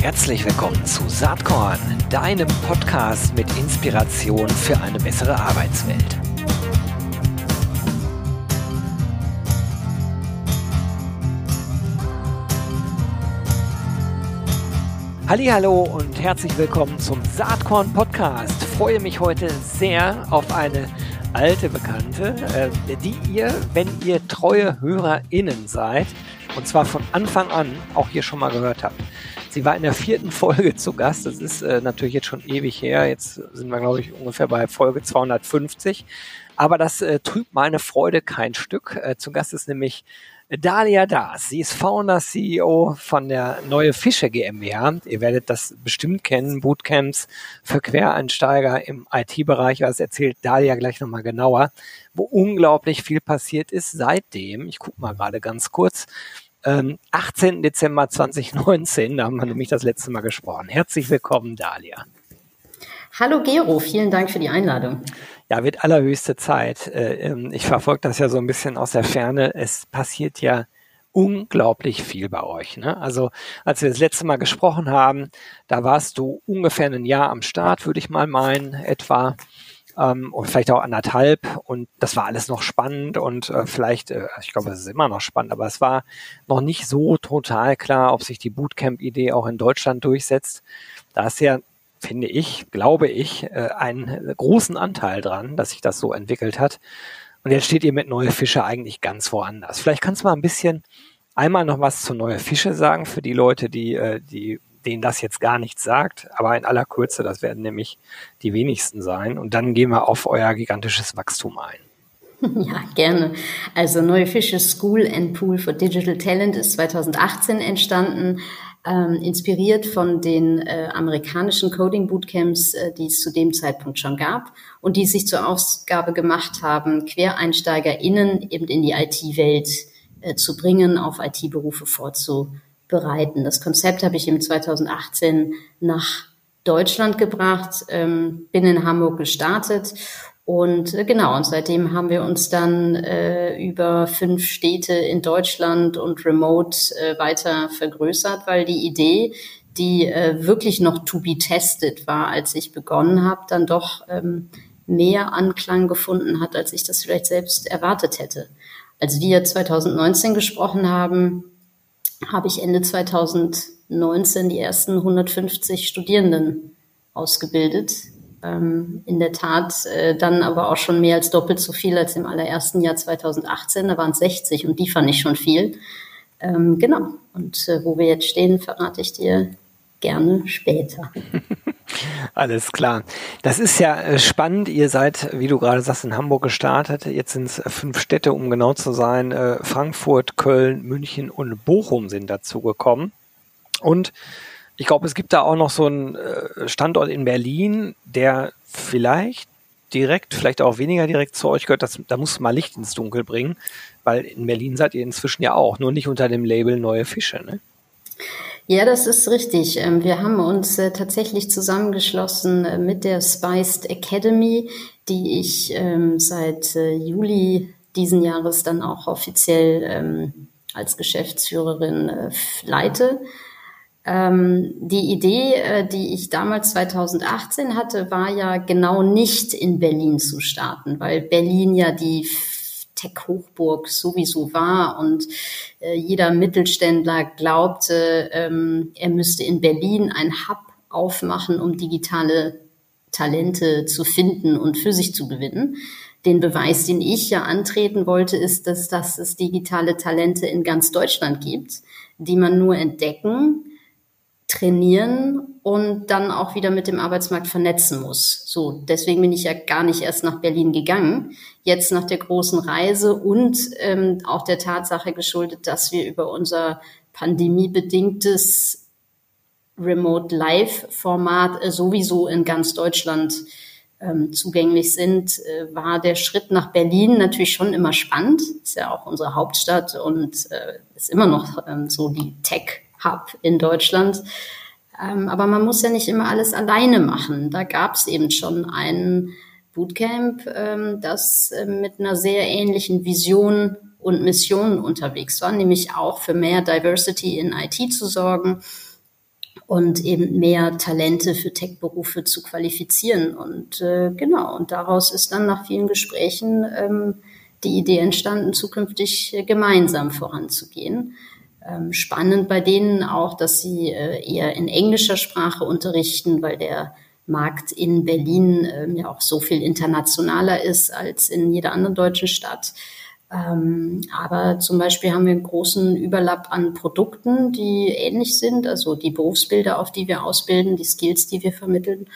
Herzlich willkommen zu Saatkorn, deinem Podcast mit Inspiration für eine bessere Arbeitswelt. Hallo und herzlich willkommen zum Saatkorn Podcast. Freue mich heute sehr auf eine alte Bekannte, äh, die ihr, wenn ihr treue HörerInnen seid, und zwar von Anfang an auch hier schon mal gehört habt. Sie war in der vierten Folge zu Gast. Das ist äh, natürlich jetzt schon ewig her. Jetzt sind wir, glaube ich, ungefähr bei Folge 250. Aber das äh, trübt meine Freude kein Stück. Äh, zu Gast ist nämlich Dalia Das. Sie ist Founder, CEO von der Neue Fische GmbH. Ihr werdet das bestimmt kennen, Bootcamps für Quereinsteiger im IT-Bereich. Das erzählt Dalia gleich nochmal genauer, wo unglaublich viel passiert ist seitdem. Ich gucke mal gerade ganz kurz. Ähm, 18. Dezember 2019, da haben wir nämlich das letzte Mal gesprochen. Herzlich willkommen, Dalia. Hallo Gero, vielen Dank für die Einladung. Ja, wird allerhöchste Zeit. Äh, ähm, ich verfolge das ja so ein bisschen aus der Ferne. Es passiert ja unglaublich viel bei euch. Ne? Also als wir das letzte Mal gesprochen haben, da warst du ungefähr ein Jahr am Start, würde ich mal meinen, etwa. Ähm, und vielleicht auch anderthalb. Und das war alles noch spannend und äh, vielleicht, äh, ich glaube, es ist immer noch spannend, aber es war noch nicht so total klar, ob sich die Bootcamp-Idee auch in Deutschland durchsetzt. Da ist ja finde ich, glaube ich, äh, einen großen Anteil dran, dass sich das so entwickelt hat. Und jetzt steht ihr mit Neue Fische eigentlich ganz woanders. Vielleicht kannst du mal ein bisschen einmal noch was zu Neue Fische sagen für die Leute, die, äh, die, denen das jetzt gar nichts sagt. Aber in aller Kürze, das werden nämlich die wenigsten sein. Und dann gehen wir auf euer gigantisches Wachstum ein. Ja, gerne. Also Neue Fische School and Pool for Digital Talent ist 2018 entstanden ähm, inspiriert von den äh, amerikanischen Coding Bootcamps, äh, die es zu dem Zeitpunkt schon gab und die sich zur Aufgabe gemacht haben, QuereinsteigerInnen eben in die IT-Welt äh, zu bringen, auf IT-Berufe vorzubereiten. Das Konzept habe ich im 2018 nach Deutschland gebracht, ähm, bin in Hamburg gestartet und äh, genau, und seitdem haben wir uns dann äh, über fünf Städte in Deutschland und remote äh, weiter vergrößert, weil die Idee, die äh, wirklich noch to be tested war, als ich begonnen habe, dann doch ähm, mehr Anklang gefunden hat, als ich das vielleicht selbst erwartet hätte. Als wir 2019 gesprochen haben, habe ich Ende 2019 die ersten 150 Studierenden ausgebildet ähm, in der Tat äh, dann aber auch schon mehr als doppelt so viel als im allerersten Jahr 2018. Da waren es 60 und die fand ich schon viel. Ähm, genau. Und äh, wo wir jetzt stehen, verrate ich dir gerne später. Alles klar. Das ist ja äh, spannend. Ihr seid, wie du gerade sagst, in Hamburg gestartet. Jetzt sind es äh, fünf Städte, um genau zu sein. Äh, Frankfurt, Köln, München und Bochum sind dazu gekommen. Und ich glaube, es gibt da auch noch so einen äh, Standort in Berlin, der vielleicht direkt, vielleicht auch weniger direkt zu euch gehört. Das, da muss mal Licht ins Dunkel bringen, weil in Berlin seid ihr inzwischen ja auch, nur nicht unter dem Label Neue Fische. Ne? Ja, das ist richtig. Ähm, wir haben uns äh, tatsächlich zusammengeschlossen äh, mit der Spiced Academy, die ich ähm, seit Juli diesen Jahres dann auch offiziell ähm, als Geschäftsführerin leite. Ähm, die Idee, äh, die ich damals 2018 hatte, war ja genau nicht in Berlin zu starten, weil Berlin ja die Tech-Hochburg sowieso war und äh, jeder Mittelständler glaubte, ähm, er müsste in Berlin ein Hub aufmachen, um digitale Talente zu finden und für sich zu gewinnen. Den Beweis, den ich ja antreten wollte, ist, dass, dass es digitale Talente in ganz Deutschland gibt, die man nur entdecken, trainieren und dann auch wieder mit dem Arbeitsmarkt vernetzen muss. So, deswegen bin ich ja gar nicht erst nach Berlin gegangen. Jetzt nach der großen Reise und ähm, auch der Tatsache geschuldet, dass wir über unser pandemiebedingtes Remote Live Format äh, sowieso in ganz Deutschland ähm, zugänglich sind, äh, war der Schritt nach Berlin natürlich schon immer spannend. Ist ja auch unsere Hauptstadt und äh, ist immer noch ähm, so die Tech Hub in Deutschland. Ähm, aber man muss ja nicht immer alles alleine machen. Da gab es eben schon ein Bootcamp, ähm, das äh, mit einer sehr ähnlichen Vision und Missionen unterwegs war, nämlich auch für mehr Diversity in IT zu sorgen und eben mehr Talente für Tech-Berufe zu qualifizieren. Und äh, genau, und daraus ist dann nach vielen Gesprächen ähm, die Idee entstanden, zukünftig äh, gemeinsam voranzugehen. Ähm, spannend bei denen auch, dass sie äh, eher in englischer Sprache unterrichten, weil der Markt in Berlin ähm, ja auch so viel internationaler ist als in jeder anderen deutschen Stadt. Ähm, aber zum Beispiel haben wir einen großen Überlapp an Produkten, die ähnlich sind, also die Berufsbilder, auf die wir ausbilden, die Skills, die wir vermitteln.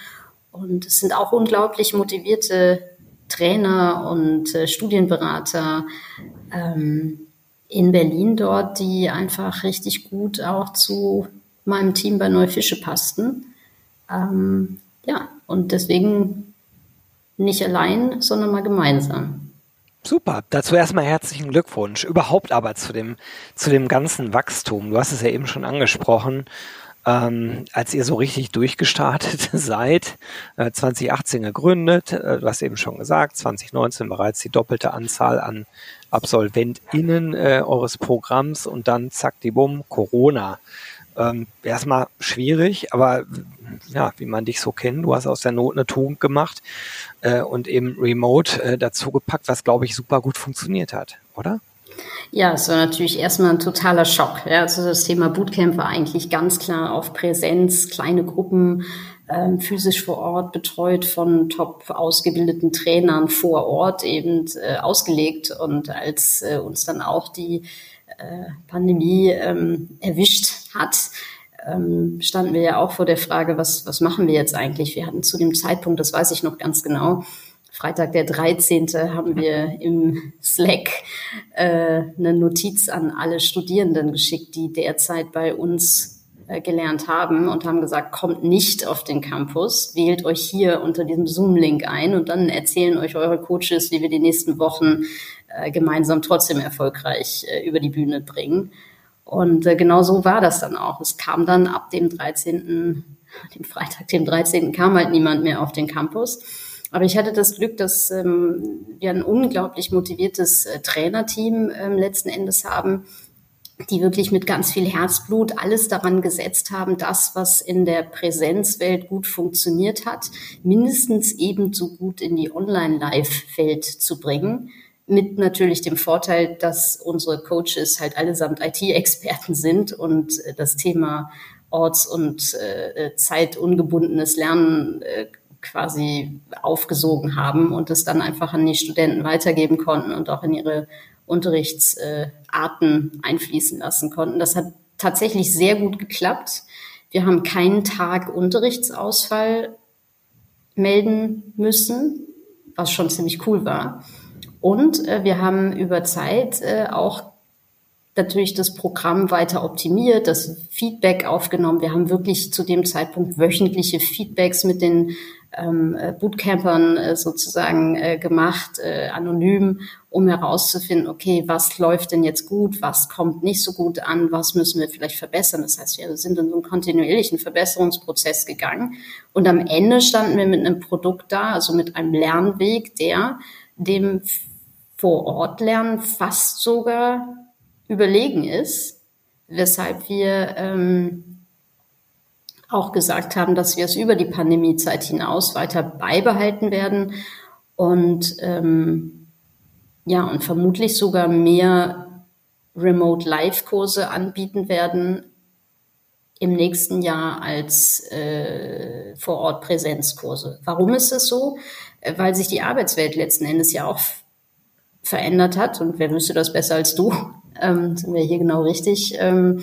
Und es sind auch unglaublich motivierte Trainer und äh, Studienberater ähm, in Berlin dort, die einfach richtig gut auch zu meinem Team bei Neufische passten. Ähm, ja, und deswegen nicht allein, sondern mal gemeinsam. Super. Dazu erstmal herzlichen Glückwunsch. Überhaupt aber zu dem, zu dem ganzen Wachstum. Du hast es ja eben schon angesprochen. Ähm, als ihr so richtig durchgestartet seid, äh, 2018 gegründet, äh, du hast eben schon gesagt, 2019 bereits die doppelte Anzahl an AbsolventInnen äh, eures Programms und dann zack die Bumm, Corona. Ähm, erstmal schwierig, aber ja, wie man dich so kennt, du hast aus der Not eine Tugend gemacht äh, und eben Remote äh, dazu was glaube ich super gut funktioniert hat, oder? Ja, es war natürlich erstmal ein totaler Schock. Ja, also das Thema Bootcamp war eigentlich ganz klar auf Präsenz, kleine Gruppen, ähm, physisch vor Ort betreut von top ausgebildeten Trainern vor Ort eben äh, ausgelegt. Und als äh, uns dann auch die äh, Pandemie ähm, erwischt hat, ähm, standen wir ja auch vor der Frage, was, was machen wir jetzt eigentlich? Wir hatten zu dem Zeitpunkt, das weiß ich noch ganz genau, Freitag der 13. haben wir im Slack äh, eine Notiz an alle Studierenden geschickt, die derzeit bei uns äh, gelernt haben und haben gesagt, kommt nicht auf den Campus, wählt euch hier unter diesem Zoom-Link ein und dann erzählen euch eure Coaches, wie wir die nächsten Wochen äh, gemeinsam trotzdem erfolgreich äh, über die Bühne bringen. Und äh, genau so war das dann auch. Es kam dann ab dem 13., dem Freitag, dem 13. kam halt niemand mehr auf den Campus. Aber ich hatte das Glück, dass ähm, wir ein unglaublich motiviertes äh, Trainerteam ähm, letzten Endes haben, die wirklich mit ganz viel Herzblut alles daran gesetzt haben, das, was in der Präsenzwelt gut funktioniert hat, mindestens ebenso gut in die Online-Live-Welt zu bringen. Mit natürlich dem Vorteil, dass unsere Coaches halt allesamt IT-Experten sind und äh, das Thema orts- und äh, zeitungebundenes Lernen äh, quasi aufgesogen haben und es dann einfach an die Studenten weitergeben konnten und auch in ihre Unterrichtsarten einfließen lassen konnten. Das hat tatsächlich sehr gut geklappt. Wir haben keinen Tag Unterrichtsausfall melden müssen, was schon ziemlich cool war. Und äh, wir haben über Zeit äh, auch natürlich das Programm weiter optimiert, das Feedback aufgenommen. Wir haben wirklich zu dem Zeitpunkt wöchentliche Feedbacks mit den ähm, äh, Bootcampern äh, sozusagen äh, gemacht, äh, anonym, um herauszufinden, okay, was läuft denn jetzt gut, was kommt nicht so gut an, was müssen wir vielleicht verbessern. Das heißt, wir sind in so einen kontinuierlichen Verbesserungsprozess gegangen und am Ende standen wir mit einem Produkt da, also mit einem Lernweg, der dem vor Ort lernen fast sogar überlegen ist, weshalb wir ähm, auch gesagt haben, dass wir es über die Pandemiezeit hinaus weiter beibehalten werden und ähm, ja und vermutlich sogar mehr Remote Live Kurse anbieten werden im nächsten Jahr als äh, vor Ort Präsenzkurse. Warum ist es so? Äh, weil sich die Arbeitswelt letzten Endes ja auch verändert hat. Und wer wüsste das besser als du? Ähm, sind wir hier genau richtig. Ähm, äh,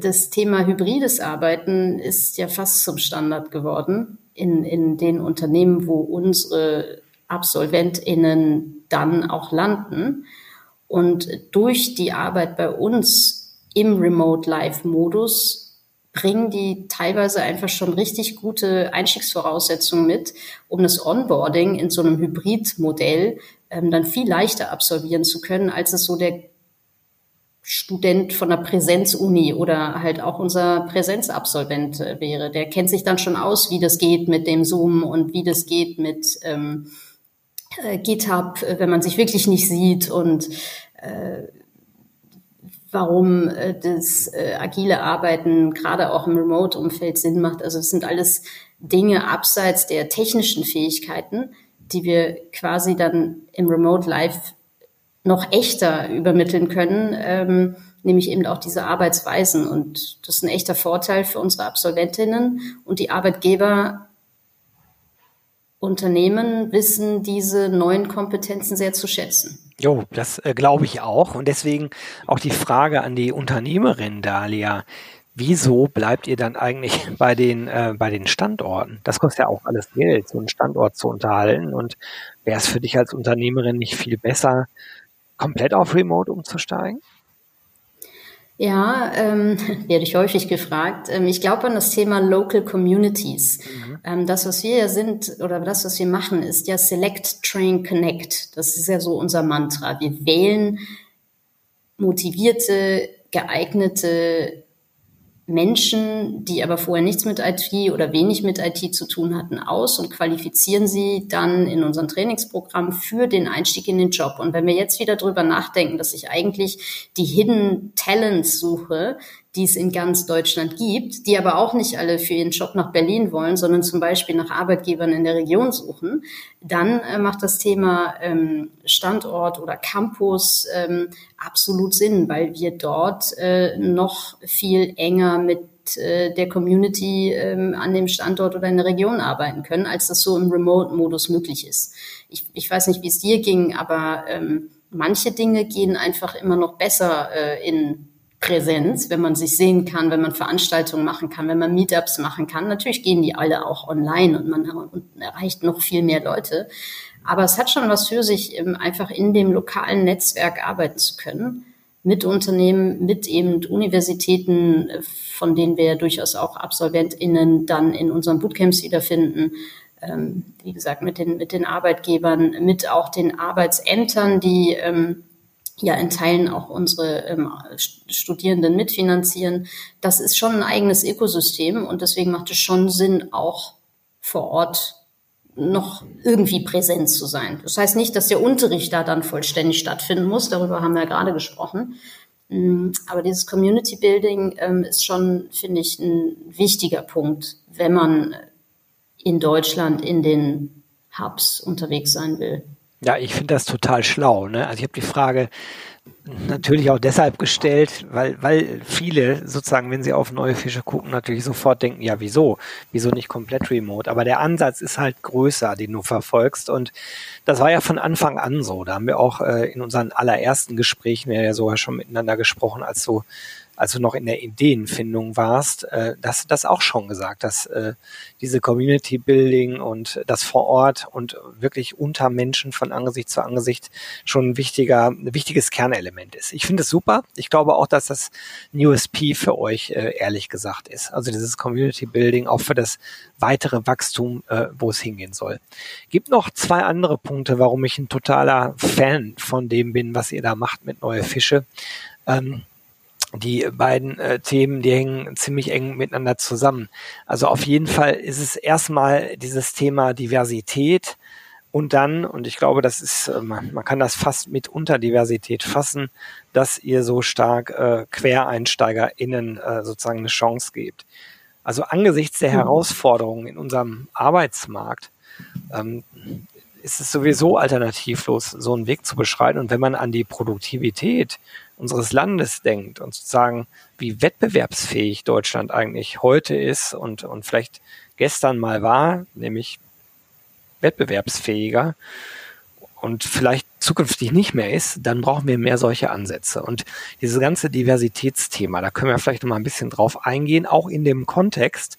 das Thema hybrides Arbeiten ist ja fast zum Standard geworden in, in den Unternehmen, wo unsere AbsolventInnen dann auch landen. Und durch die Arbeit bei uns im Remote Live Modus bringen die teilweise einfach schon richtig gute Einstiegsvoraussetzungen mit, um das Onboarding in so einem Hybridmodell ähm, dann viel leichter absolvieren zu können, als es so der Student von der Präsenzuni oder halt auch unser Präsenzabsolvent äh, wäre. Der kennt sich dann schon aus, wie das geht mit dem Zoom und wie das geht mit ähm, äh, GitHub, äh, wenn man sich wirklich nicht sieht und äh, warum äh, das äh, agile Arbeiten gerade auch im Remote-Umfeld Sinn macht. Also es sind alles Dinge abseits der technischen Fähigkeiten, die wir quasi dann im Remote Live noch echter übermitteln können, ähm, nämlich eben auch diese Arbeitsweisen. Und das ist ein echter Vorteil für unsere Absolventinnen und die Arbeitgeber. Unternehmen wissen diese neuen Kompetenzen sehr zu schätzen. Jo, das äh, glaube ich auch. Und deswegen auch die Frage an die Unternehmerin Dalia. Wieso bleibt ihr dann eigentlich bei den, äh, bei den Standorten? Das kostet ja auch alles Geld, so einen Standort zu unterhalten. Und wäre es für dich als Unternehmerin nicht viel besser, komplett auf Remote umzusteigen? Ja, ähm, werde ich häufig gefragt. Ähm, ich glaube an das Thema Local Communities. Mhm. Ähm, das, was wir ja sind oder das, was wir machen, ist ja Select, Train, Connect. Das ist ja so unser Mantra. Wir wählen motivierte, geeignete Menschen, die aber vorher nichts mit IT oder wenig mit IT zu tun hatten, aus und qualifizieren sie dann in unserem Trainingsprogramm für den Einstieg in den Job. Und wenn wir jetzt wieder drüber nachdenken, dass ich eigentlich die Hidden Talents suche, die es in ganz Deutschland gibt, die aber auch nicht alle für ihren Job nach Berlin wollen, sondern zum Beispiel nach Arbeitgebern in der Region suchen, dann äh, macht das Thema ähm, Standort oder Campus ähm, absolut Sinn, weil wir dort äh, noch viel enger mit äh, der Community ähm, an dem Standort oder in der Region arbeiten können, als das so im Remote-Modus möglich ist. Ich, ich weiß nicht, wie es dir ging, aber ähm, manche Dinge gehen einfach immer noch besser äh, in Präsenz, wenn man sich sehen kann, wenn man Veranstaltungen machen kann, wenn man Meetups machen kann. Natürlich gehen die alle auch online und man erreicht noch viel mehr Leute. Aber es hat schon was für sich, einfach in dem lokalen Netzwerk arbeiten zu können. Mit Unternehmen, mit eben Universitäten, von denen wir durchaus auch AbsolventInnen dann in unseren Bootcamps wiederfinden. Ähm, wie gesagt, mit den, mit den Arbeitgebern, mit auch den Arbeitsämtern, die ähm, ja in Teilen auch unsere ähm, Studierenden mitfinanzieren. Das ist schon ein eigenes Ökosystem und deswegen macht es schon Sinn, auch vor Ort noch irgendwie präsent zu sein. Das heißt nicht, dass der Unterricht da dann vollständig stattfinden muss. Darüber haben wir ja gerade gesprochen. Mm, aber dieses Community Building ähm, ist schon, finde ich, ein wichtiger Punkt, wenn man in Deutschland in den Hubs unterwegs sein will. Ja, ich finde das total schlau. Ne? Also ich habe die Frage natürlich auch deshalb gestellt, weil, weil viele sozusagen, wenn sie auf neue Fische gucken, natürlich sofort denken, ja, wieso? Wieso nicht komplett remote? Aber der Ansatz ist halt größer, den du verfolgst. Und das war ja von Anfang an so. Da haben wir auch äh, in unseren allerersten Gesprächen, wir ja sogar schon miteinander gesprochen, als du als du noch in der Ideenfindung warst, äh, hast du das auch schon gesagt, dass äh, diese Community Building und das vor Ort und wirklich unter Menschen von Angesicht zu Angesicht schon ein wichtiger, ein wichtiges Kernelement ist. Ich finde es super. Ich glaube auch, dass das ein USP für euch äh, ehrlich gesagt ist. Also dieses Community Building auch für das weitere Wachstum, äh, wo es hingehen soll. Gibt noch zwei andere Punkte, warum ich ein totaler Fan von dem bin, was ihr da macht mit Neue Fische. Ähm, die beiden äh, Themen, die hängen ziemlich eng miteinander zusammen. Also auf jeden Fall ist es erstmal dieses Thema Diversität und dann, und ich glaube, das ist, äh, man, man kann das fast mit Unterdiversität fassen, dass ihr so stark äh, QuereinsteigerInnen äh, sozusagen eine Chance gebt. Also angesichts der mhm. Herausforderungen in unserem Arbeitsmarkt ähm, ist es sowieso alternativlos, so einen Weg zu beschreiten. Und wenn man an die Produktivität unseres Landes denkt und sozusagen, wie wettbewerbsfähig Deutschland eigentlich heute ist und, und vielleicht gestern mal war, nämlich wettbewerbsfähiger und vielleicht zukünftig nicht mehr ist, dann brauchen wir mehr solche Ansätze. Und dieses ganze Diversitätsthema, da können wir vielleicht noch mal ein bisschen drauf eingehen, auch in dem Kontext,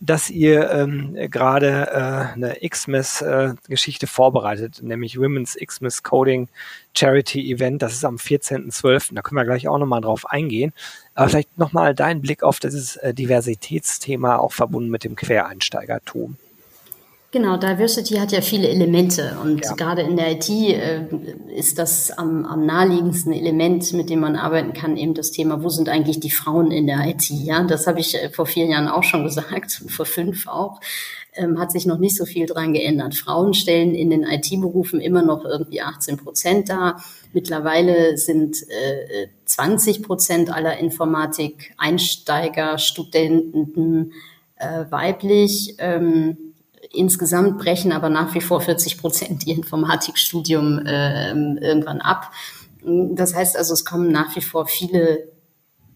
dass ihr ähm, gerade äh, eine Xmas-Geschichte äh, vorbereitet, nämlich Women's Xmas Coding Charity Event. Das ist am 14.12. Da können wir gleich auch nochmal drauf eingehen. Aber vielleicht nochmal dein Blick auf dieses äh, Diversitätsthema, auch verbunden mit dem Quereinsteigertum. Genau, Diversity hat ja viele Elemente und ja. gerade in der IT äh, ist das am, am naheliegendsten Element, mit dem man arbeiten kann, eben das Thema, wo sind eigentlich die Frauen in der IT? Ja, das habe ich äh, vor vier Jahren auch schon gesagt, vor fünf auch. Ähm, hat sich noch nicht so viel dran geändert. Frauen stellen in den IT-Berufen immer noch irgendwie 18 Prozent da. Mittlerweile sind äh, 20 Prozent aller Informatik-Einsteiger, Studenten äh, weiblich. Ähm, Insgesamt brechen aber nach wie vor 40 Prozent ihr Informatikstudium äh, irgendwann ab. Das heißt also, es kommen nach wie vor viele,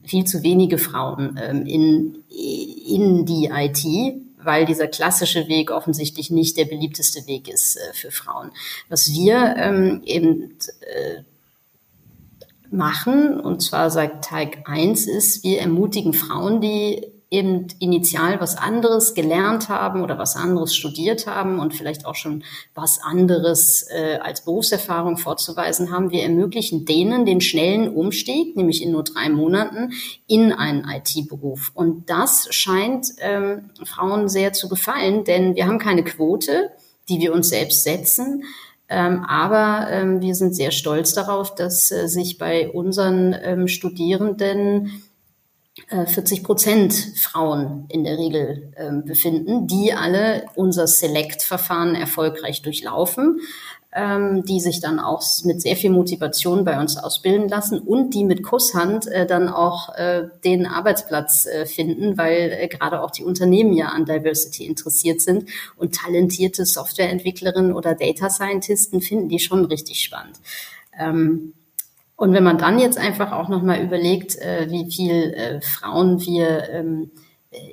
viel zu wenige Frauen ähm, in, in die IT, weil dieser klassische Weg offensichtlich nicht der beliebteste Weg ist äh, für Frauen. Was wir ähm, eben äh, machen, und zwar seit Tag eins ist, wir ermutigen Frauen, die eben initial was anderes gelernt haben oder was anderes studiert haben und vielleicht auch schon was anderes äh, als Berufserfahrung vorzuweisen haben. Wir ermöglichen denen den schnellen Umstieg, nämlich in nur drei Monaten, in einen IT-Beruf. Und das scheint ähm, Frauen sehr zu gefallen, denn wir haben keine Quote, die wir uns selbst setzen. Ähm, aber ähm, wir sind sehr stolz darauf, dass äh, sich bei unseren ähm, Studierenden 40 äh, Prozent Frauen in der Regel äh, befinden, die alle unser Select-Verfahren erfolgreich durchlaufen, ähm, die sich dann auch mit sehr viel Motivation bei uns ausbilden lassen und die mit Kusshand äh, dann auch äh, den Arbeitsplatz finden, weil gerade auch die Unternehmen ja an Diversity interessiert sind und talentierte Softwareentwicklerinnen oder Data Scientisten finden die schon richtig spannend. Ähm, und wenn man dann jetzt einfach auch nochmal überlegt, äh, wie viel äh, Frauen wir ähm,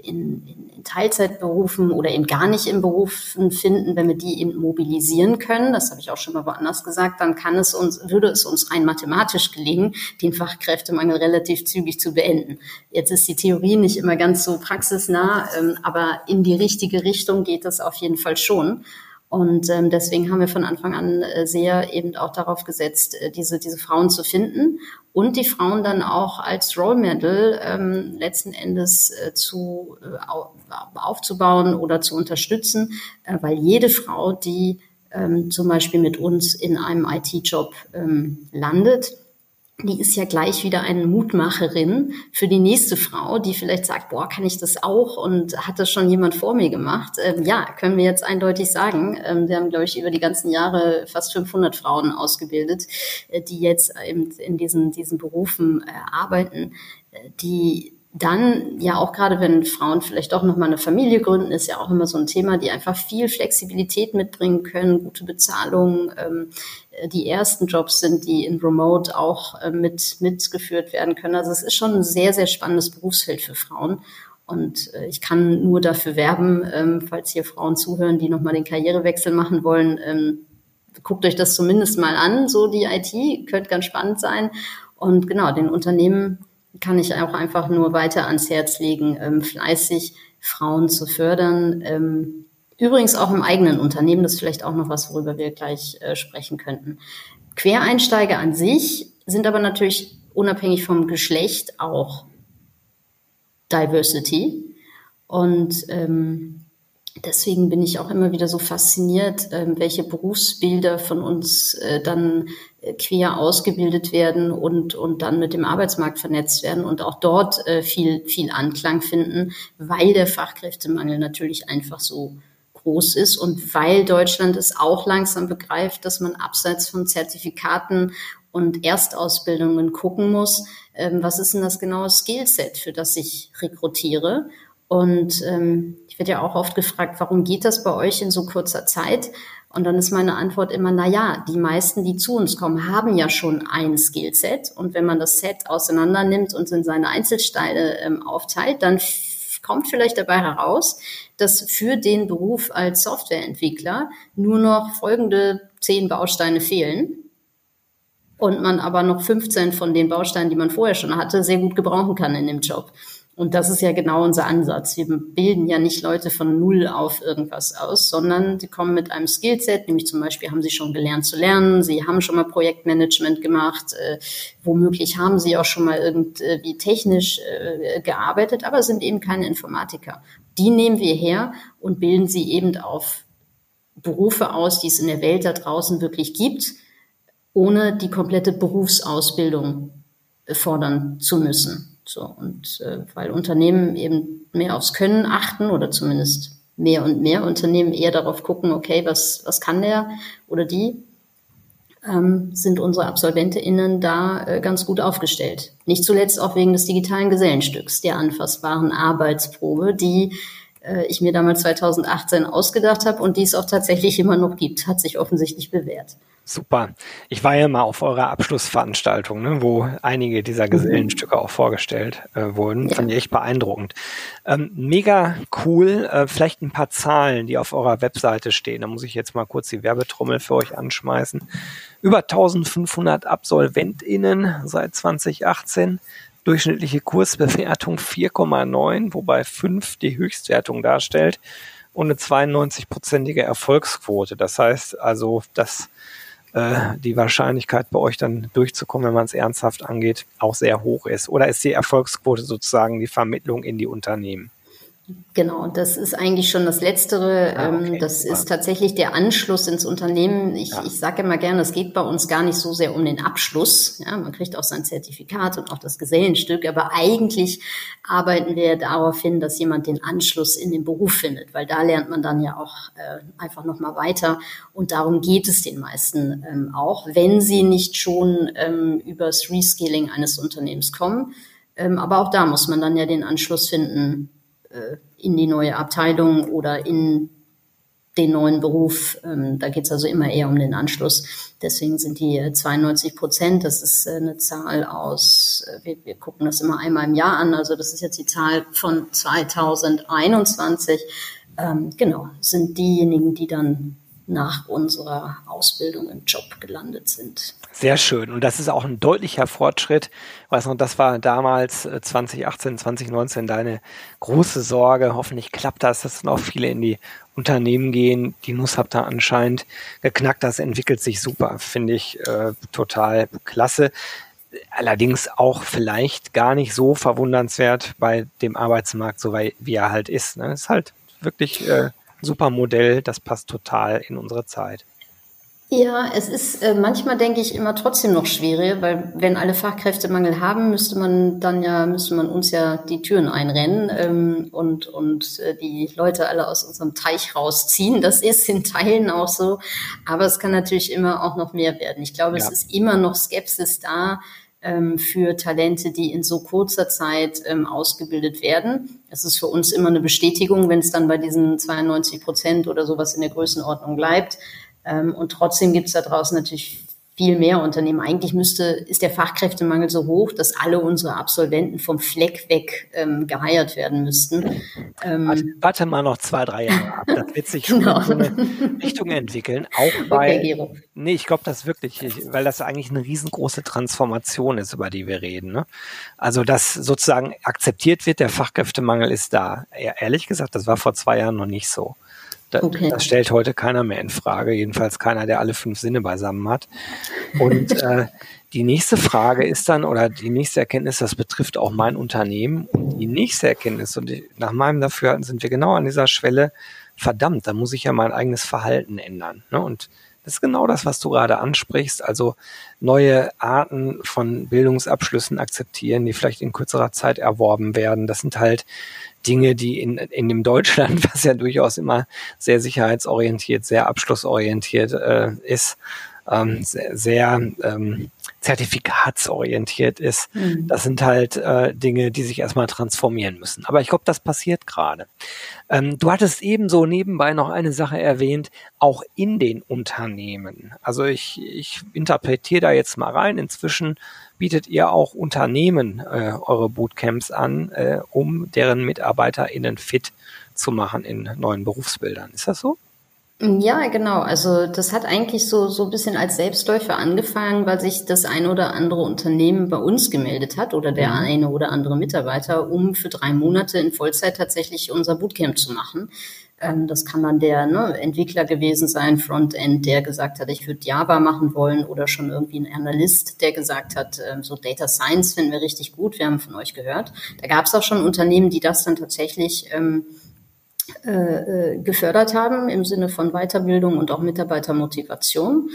in, in, in Teilzeitberufen oder eben gar nicht in Berufen finden, wenn wir die eben mobilisieren können, das habe ich auch schon mal woanders gesagt, dann kann es uns, würde es uns rein mathematisch gelingen, den Fachkräftemangel relativ zügig zu beenden. Jetzt ist die Theorie nicht immer ganz so praxisnah, ähm, aber in die richtige Richtung geht das auf jeden Fall schon. Und ähm, deswegen haben wir von Anfang an äh, sehr eben auch darauf gesetzt, äh, diese, diese Frauen zu finden und die Frauen dann auch als Role Model ähm, letzten Endes äh, zu äh, aufzubauen oder zu unterstützen, äh, weil jede Frau, die ähm, zum Beispiel mit uns in einem IT-Job ähm, landet, die ist ja gleich wieder eine Mutmacherin für die nächste Frau, die vielleicht sagt, boah, kann ich das auch und hat das schon jemand vor mir gemacht? Ähm, ja, können wir jetzt eindeutig sagen. Ähm, wir haben, glaube ich, über die ganzen Jahre fast 500 Frauen ausgebildet, äh, die jetzt eben in diesen, diesen Berufen äh, arbeiten, äh, die dann ja auch gerade wenn Frauen vielleicht auch noch mal eine Familie gründen, ist ja auch immer so ein Thema, die einfach viel Flexibilität mitbringen können, gute Bezahlung. Ähm, die ersten Jobs sind, die in Remote auch äh, mit mitgeführt werden können. Also es ist schon ein sehr sehr spannendes Berufsfeld für Frauen. Und äh, ich kann nur dafür werben, ähm, falls hier Frauen zuhören, die noch mal den Karrierewechsel machen wollen. Ähm, guckt euch das zumindest mal an. So die IT könnte ganz spannend sein. Und genau den Unternehmen kann ich auch einfach nur weiter ans Herz legen, ähm, fleißig Frauen zu fördern. Ähm, übrigens auch im eigenen Unternehmen, das ist vielleicht auch noch was, worüber wir gleich äh, sprechen könnten. Quereinsteiger an sich sind aber natürlich unabhängig vom Geschlecht auch Diversity. Und ähm, deswegen bin ich auch immer wieder so fasziniert, ähm, welche Berufsbilder von uns äh, dann äh, quer ausgebildet werden und, und dann mit dem Arbeitsmarkt vernetzt werden und auch dort äh, viel, viel Anklang finden, weil der Fachkräftemangel natürlich einfach so groß ist und weil Deutschland es auch langsam begreift, dass man abseits von Zertifikaten und Erstausbildungen gucken muss, ähm, was ist denn das genaue Skillset, für das ich rekrutiere und ähm, ich werde ja auch oft gefragt, warum geht das bei euch in so kurzer Zeit? Und dann ist meine Antwort immer, na ja, die meisten, die zu uns kommen, haben ja schon ein Skillset. Und wenn man das Set auseinander nimmt und in seine Einzelsteine ähm, aufteilt, dann kommt vielleicht dabei heraus, dass für den Beruf als Softwareentwickler nur noch folgende zehn Bausteine fehlen und man aber noch 15 von den Bausteinen, die man vorher schon hatte, sehr gut gebrauchen kann in dem Job. Und das ist ja genau unser Ansatz. Wir bilden ja nicht Leute von Null auf irgendwas aus, sondern sie kommen mit einem Skillset, nämlich zum Beispiel haben sie schon gelernt zu lernen, sie haben schon mal Projektmanagement gemacht, äh, womöglich haben sie auch schon mal irgendwie technisch äh, gearbeitet, aber sind eben keine Informatiker. Die nehmen wir her und bilden sie eben auf Berufe aus, die es in der Welt da draußen wirklich gibt, ohne die komplette Berufsausbildung fordern zu müssen. So, und äh, weil Unternehmen eben mehr aufs Können achten oder zumindest mehr und mehr Unternehmen eher darauf gucken, okay, was, was kann der oder die, ähm, sind unsere AbsolventInnen da äh, ganz gut aufgestellt. Nicht zuletzt auch wegen des digitalen Gesellenstücks, der anfassbaren Arbeitsprobe, die äh, ich mir damals 2018 ausgedacht habe und die es auch tatsächlich immer noch gibt, hat sich offensichtlich bewährt. Super. Ich war ja mal auf eurer Abschlussveranstaltung, ne, wo einige dieser Gesellenstücke auch vorgestellt äh, wurden. Ja. Fand ich echt beeindruckend. Ähm, mega cool. Äh, vielleicht ein paar Zahlen, die auf eurer Webseite stehen. Da muss ich jetzt mal kurz die Werbetrommel für euch anschmeißen. Über 1500 AbsolventInnen seit 2018. Durchschnittliche Kursbewertung 4,9, wobei 5 die Höchstwertung darstellt und eine 92-prozentige Erfolgsquote. Das heißt also, dass äh, die Wahrscheinlichkeit bei euch dann durchzukommen, wenn man es ernsthaft angeht, auch sehr hoch ist? Oder ist die Erfolgsquote sozusagen die Vermittlung in die Unternehmen? Genau, das ist eigentlich schon das Letztere. Ah, okay. Ähm, das ist tatsächlich der Anschluss ins Unternehmen. Ich, ja. ich sage immer gerne, es geht bei uns gar nicht so sehr um den Abschluss. Ja, man kriegt auch sein Zertifikat und auch das Gesellenstück, aber eigentlich arbeiten wir darauf hin, dass jemand den Anschluss in den Beruf findet, weil da lernt man dann ja auch äh, einfach nochmal weiter. Und darum geht es den meisten ähm, auch, wenn sie nicht schon ähm, übers Reskilling eines Unternehmens kommen. Ähm, aber auch da muss man dann ja den Anschluss finden äh, in die neue Abteilung oder in den neuen Beruf. Ähm, da geht es also immer eher um den Anschluss. Deswegen sind die 92 Prozent, das ist äh, eine Zahl aus, äh, wir, wir gucken das immer einmal im Jahr an, also das ist jetzt die Zahl von 2021. Ähm, genau, sind diejenigen, die dann nach unserer Ausbildung im Job gelandet sind. Sehr schön. Und das ist auch ein deutlicher Fortschritt. Ich weiß noch, das war damals 2018, äh, 2019 deine große Sorge. Hoffentlich klappt das, dass noch viele in die Unternehmen gehen. Die Nuss habt ihr anscheinend geknackt. Das entwickelt sich super. Finde ich äh, total klasse. Allerdings auch vielleicht gar nicht so verwundernswert bei dem Arbeitsmarkt, so wie er halt ist. Ne? Ist halt wirklich äh, super Modell, das passt total in unsere Zeit. Ja, es ist äh, manchmal denke ich immer trotzdem noch schwierig, weil wenn alle Fachkräftemangel haben, müsste man dann ja müsste man uns ja die Türen einrennen ähm, und und äh, die Leute alle aus unserem Teich rausziehen. Das ist in Teilen auch so, aber es kann natürlich immer auch noch mehr werden. Ich glaube, ja. es ist immer noch Skepsis da, ähm, für Talente, die in so kurzer Zeit ähm, ausgebildet werden. Es ist für uns immer eine Bestätigung, wenn es dann bei diesen 92 Prozent oder sowas in der Größenordnung bleibt. Ähm, und trotzdem gibt es da draußen natürlich viel mehr Unternehmen. Eigentlich müsste, ist der Fachkräftemangel so hoch, dass alle unsere Absolventen vom Fleck weg ähm, geheiert werden müssten. Ähm, also, warte mal noch zwei, drei Jahre ab. Das wird sich genau. schon in so eine Richtung entwickeln. Auch bei, okay, nee, ich glaube das wirklich, weil das eigentlich eine riesengroße Transformation ist, über die wir reden. Ne? Also, dass sozusagen akzeptiert wird, der Fachkräftemangel ist da. Ehrlich gesagt, das war vor zwei Jahren noch nicht so. Da, okay. Das stellt heute keiner mehr in Frage, jedenfalls keiner, der alle fünf Sinne beisammen hat. Und äh, die nächste Frage ist dann, oder die nächste Erkenntnis, das betrifft auch mein Unternehmen. Und die nächste Erkenntnis, und nach meinem Dafürhalten sind wir genau an dieser Schwelle, verdammt, da muss ich ja mein eigenes Verhalten ändern. Ne? Und das ist genau das, was du gerade ansprichst. Also neue Arten von Bildungsabschlüssen akzeptieren, die vielleicht in kürzerer Zeit erworben werden. Das sind halt Dinge, die in, in dem Deutschland, was ja durchaus immer sehr sicherheitsorientiert, sehr abschlussorientiert äh, ist, ähm, sehr, sehr ähm, zertifikatsorientiert ist. Mhm. Das sind halt äh, Dinge, die sich erstmal transformieren müssen. Aber ich glaube, das passiert gerade. Ähm, du hattest ebenso nebenbei noch eine Sache erwähnt, auch in den Unternehmen. Also ich, ich interpretiere da jetzt mal rein. Inzwischen bietet ihr auch Unternehmen äh, eure Bootcamps an, äh, um deren MitarbeiterInnen fit zu machen in neuen Berufsbildern. Ist das so? Ja, genau. Also das hat eigentlich so, so ein bisschen als Selbstläufer angefangen, weil sich das ein oder andere Unternehmen bei uns gemeldet hat oder der mhm. eine oder andere Mitarbeiter, um für drei Monate in Vollzeit tatsächlich unser Bootcamp zu machen. Ähm, das kann dann der ne, Entwickler gewesen sein, Frontend, der gesagt hat, ich würde Java machen wollen oder schon irgendwie ein Analyst, der gesagt hat, ähm, so Data Science finden wir richtig gut, wir haben von euch gehört. Da gab es auch schon Unternehmen, die das dann tatsächlich ähm, äh, gefördert haben im Sinne von Weiterbildung und auch Mitarbeitermotivation.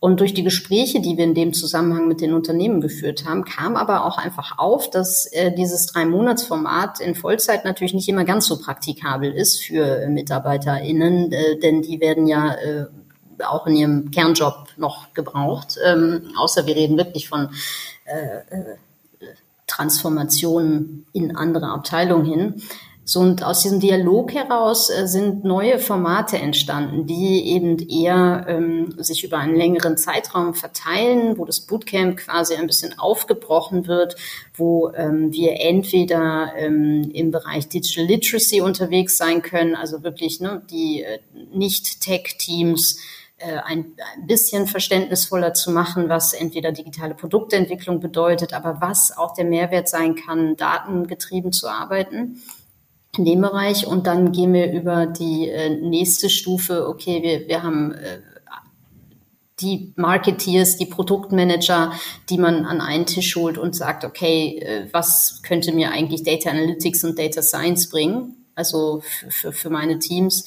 Und durch die Gespräche, die wir in dem Zusammenhang mit den Unternehmen geführt haben, kam aber auch einfach auf, dass äh, dieses Drei-Monats-Format in Vollzeit natürlich nicht immer ganz so praktikabel ist für MitarbeiterInnen, äh, denn die werden ja äh, auch in ihrem Kernjob noch gebraucht. Ähm, außer wir reden wirklich von äh, äh Transformationen in andere Abteilungen hin. So, und aus diesem Dialog heraus äh, sind neue Formate entstanden, die eben eher ähm, sich über einen längeren Zeitraum verteilen, wo das Bootcamp quasi ein bisschen aufgebrochen wird, wo ähm, wir entweder ähm, im Bereich Digital Literacy unterwegs sein können, also wirklich ne, die äh, Nicht-Tech-Teams äh, ein, ein bisschen verständnisvoller zu machen, was entweder digitale Produktentwicklung bedeutet, aber was auch der Mehrwert sein kann, datengetrieben zu arbeiten in dem Bereich und dann gehen wir über die äh, nächste Stufe. Okay, wir, wir haben äh, die Marketeers, die Produktmanager, die man an einen Tisch holt und sagt, okay, äh, was könnte mir eigentlich Data Analytics und Data Science bringen? Also für, für meine Teams.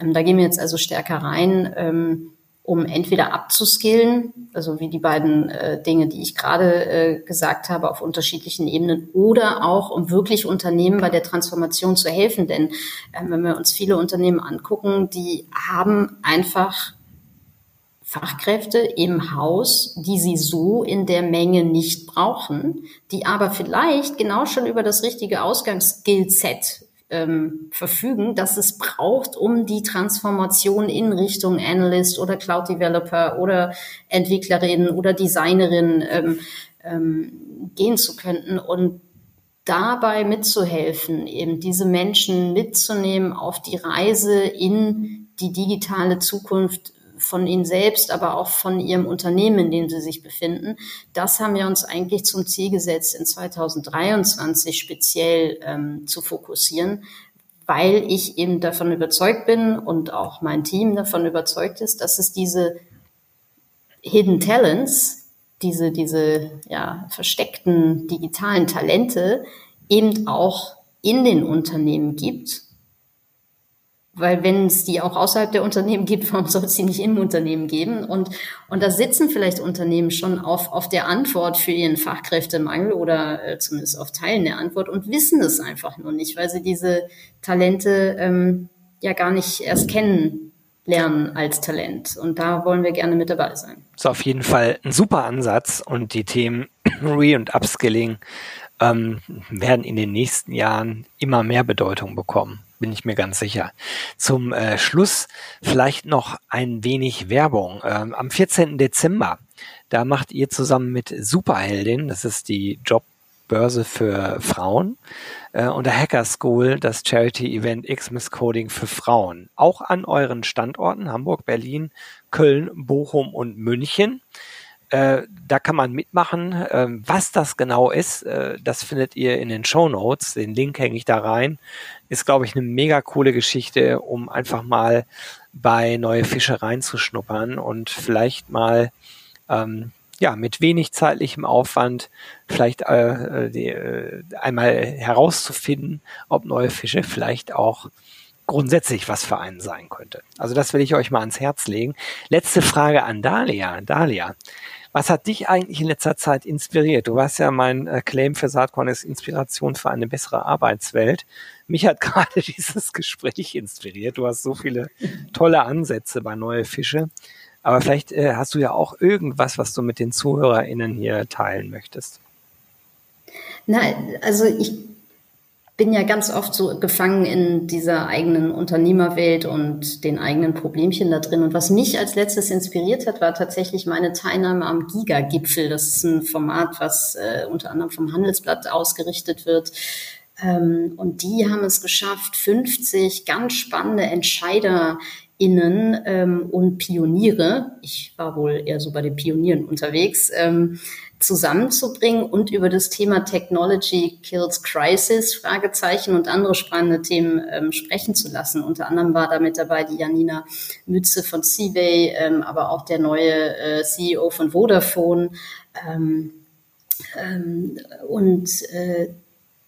Ähm, da gehen wir jetzt also stärker rein. Ähm, um entweder abzuskillen, also wie die beiden äh, Dinge, die ich gerade äh, gesagt habe, auf unterschiedlichen Ebenen, oder auch um wirklich Unternehmen bei der Transformation zu helfen. Denn äh, wenn wir uns viele Unternehmen angucken, die haben einfach Fachkräfte im Haus, die sie so in der Menge nicht brauchen, die aber vielleicht genau schon über das richtige Ausgangsskillset ähm, verfügen, dass es braucht, um die Transformation in Richtung Analyst oder Cloud Developer oder Entwicklerin oder Designerin ähm, ähm, gehen zu können und dabei mitzuhelfen, eben diese Menschen mitzunehmen auf die Reise in die digitale Zukunft von ihnen selbst, aber auch von ihrem Unternehmen, in dem sie sich befinden. Das haben wir uns eigentlich zum Ziel gesetzt, in 2023 speziell ähm, zu fokussieren, weil ich eben davon überzeugt bin und auch mein Team davon überzeugt ist, dass es diese Hidden Talents, diese, diese ja, versteckten digitalen Talente eben auch in den Unternehmen gibt weil wenn es die auch außerhalb der Unternehmen gibt, warum soll es die nicht im Unternehmen geben? Und, und da sitzen vielleicht Unternehmen schon auf, auf der Antwort für ihren Fachkräftemangel oder äh, zumindest auf Teilen der Antwort und wissen es einfach nur nicht, weil sie diese Talente ähm, ja gar nicht erst kennenlernen als Talent. Und da wollen wir gerne mit dabei sein. Das ist auf jeden Fall ein super Ansatz und die Themen Re- und Upskilling ähm, werden in den nächsten Jahren immer mehr Bedeutung bekommen bin ich mir ganz sicher. Zum äh, Schluss vielleicht noch ein wenig Werbung. Ähm, am 14. Dezember, da macht ihr zusammen mit Superheldin, das ist die Jobbörse für Frauen, äh, und der Hacker School das Charity-Event Xmas Coding für Frauen. Auch an euren Standorten Hamburg, Berlin, Köln, Bochum und München. Äh, da kann man mitmachen. Äh, was das genau ist, äh, das findet ihr in den Show Notes. Den Link hänge ich da rein. Ist, glaube ich, eine mega coole Geschichte, um einfach mal bei neue Fische reinzuschnuppern und vielleicht mal ähm, ja mit wenig zeitlichem Aufwand vielleicht äh, die, äh, einmal herauszufinden, ob neue Fische vielleicht auch grundsätzlich was für einen sein könnte. Also das will ich euch mal ans Herz legen. Letzte Frage an Dalia. Dalia, was hat dich eigentlich in letzter Zeit inspiriert? Du warst ja mein äh, Claim für Saatkorn ist Inspiration für eine bessere Arbeitswelt. Mich hat gerade dieses Gespräch inspiriert. Du hast so viele tolle Ansätze bei Neue Fische. Aber vielleicht äh, hast du ja auch irgendwas, was du mit den ZuhörerInnen hier teilen möchtest. Nein, also ich bin ja ganz oft so gefangen in dieser eigenen Unternehmerwelt und den eigenen Problemchen da drin. Und was mich als letztes inspiriert hat, war tatsächlich meine Teilnahme am Giga-Gipfel. Das ist ein Format, was äh, unter anderem vom Handelsblatt ausgerichtet wird. Ähm, und die haben es geschafft, 50 ganz spannende Entscheider Innen ähm, und Pioniere, ich war wohl eher so bei den Pionieren unterwegs, ähm, zusammenzubringen und über das Thema Technology Kills Crisis, Fragezeichen und andere spannende Themen ähm, sprechen zu lassen. Unter anderem war da mit dabei die Janina Mütze von Seaway, ähm, aber auch der neue äh, CEO von Vodafone. Ähm, ähm, und äh,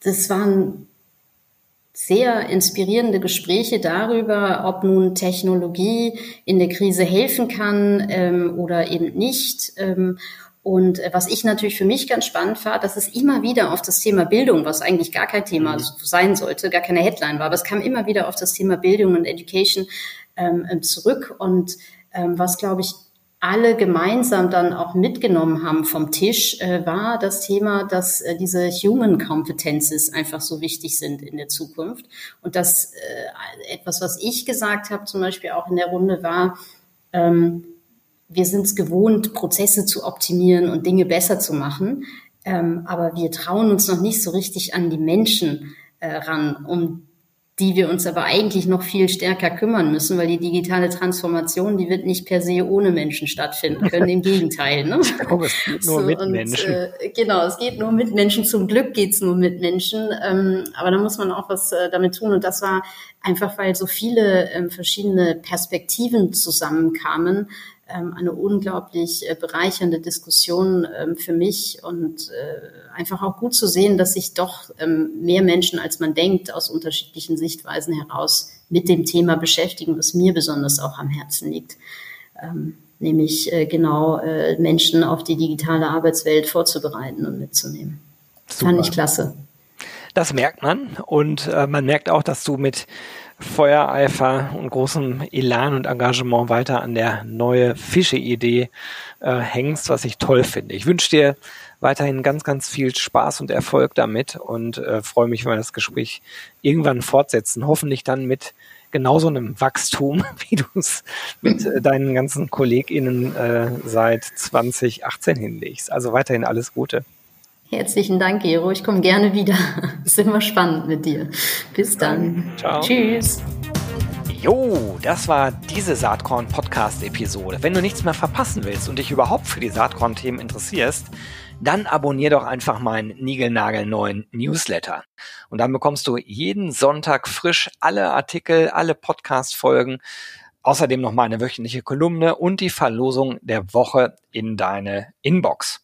das waren sehr inspirierende Gespräche darüber, ob nun Technologie in der Krise helfen kann ähm, oder eben nicht. Ähm, und äh, was ich natürlich für mich ganz spannend war, dass es immer wieder auf das Thema Bildung, was eigentlich gar kein Thema mhm. sein sollte, gar keine Headline war, aber es kam immer wieder auf das Thema Bildung und Education ähm, ähm zurück. Und ähm, was, glaube ich, alle gemeinsam dann auch mitgenommen haben vom Tisch, äh, war das Thema, dass äh, diese Human Competences einfach so wichtig sind in der Zukunft. Und das äh, etwas, was ich gesagt habe, zum Beispiel auch in der Runde, war, ähm, wir sind es gewohnt, Prozesse zu optimieren und Dinge besser zu machen. Ähm, aber wir trauen uns noch nicht so richtig an die Menschen äh, ran, um die wir uns aber eigentlich noch viel stärker kümmern müssen, weil die digitale Transformation, die wird nicht per se ohne Menschen stattfinden können. Im Gegenteil. Ne? Oh, es geht nur so, mit und, Menschen. Äh, genau, es geht nur mit Menschen. Zum Glück geht's nur mit Menschen. Ähm, aber da muss man auch was äh, damit tun. Und das war einfach, weil so viele ähm, verschiedene Perspektiven zusammenkamen, eine unglaublich äh, bereichernde Diskussion ähm, für mich und äh, einfach auch gut zu sehen, dass sich doch ähm, mehr Menschen, als man denkt, aus unterschiedlichen Sichtweisen heraus mit dem Thema beschäftigen, was mir besonders auch am Herzen liegt. nämlich äh, genau Menschen auf die digitale Arbeitswelt vorzubereiten und mitzunehmen. Super. Fand ich klasse. Das merkt man und man merkt auch, dass du mit Feuereifer und großem Elan und Engagement weiter an der neue Fische-Idee äh, hängst, was ich toll finde. Ich wünsche dir weiterhin ganz, ganz viel Spaß und Erfolg damit und äh, freue mich, wenn wir das Gespräch irgendwann fortsetzen. Hoffentlich dann mit genauso einem Wachstum, wie du es mit äh, deinen ganzen KollegInnen äh, seit 2018 hinlegst. Also weiterhin alles Gute. Herzlichen Dank, Gero. Ich komme gerne wieder. ist immer spannend mit dir. Bis dann. Ciao. Tschüss. Jo, das war diese Saatkorn-Podcast-Episode. Wenn du nichts mehr verpassen willst und dich überhaupt für die Saatkorn-Themen interessierst, dann abonnier doch einfach meinen niegelnagelneuen Newsletter. Und dann bekommst du jeden Sonntag frisch alle Artikel, alle Podcast-Folgen, außerdem noch meine wöchentliche Kolumne und die Verlosung der Woche in deine Inbox.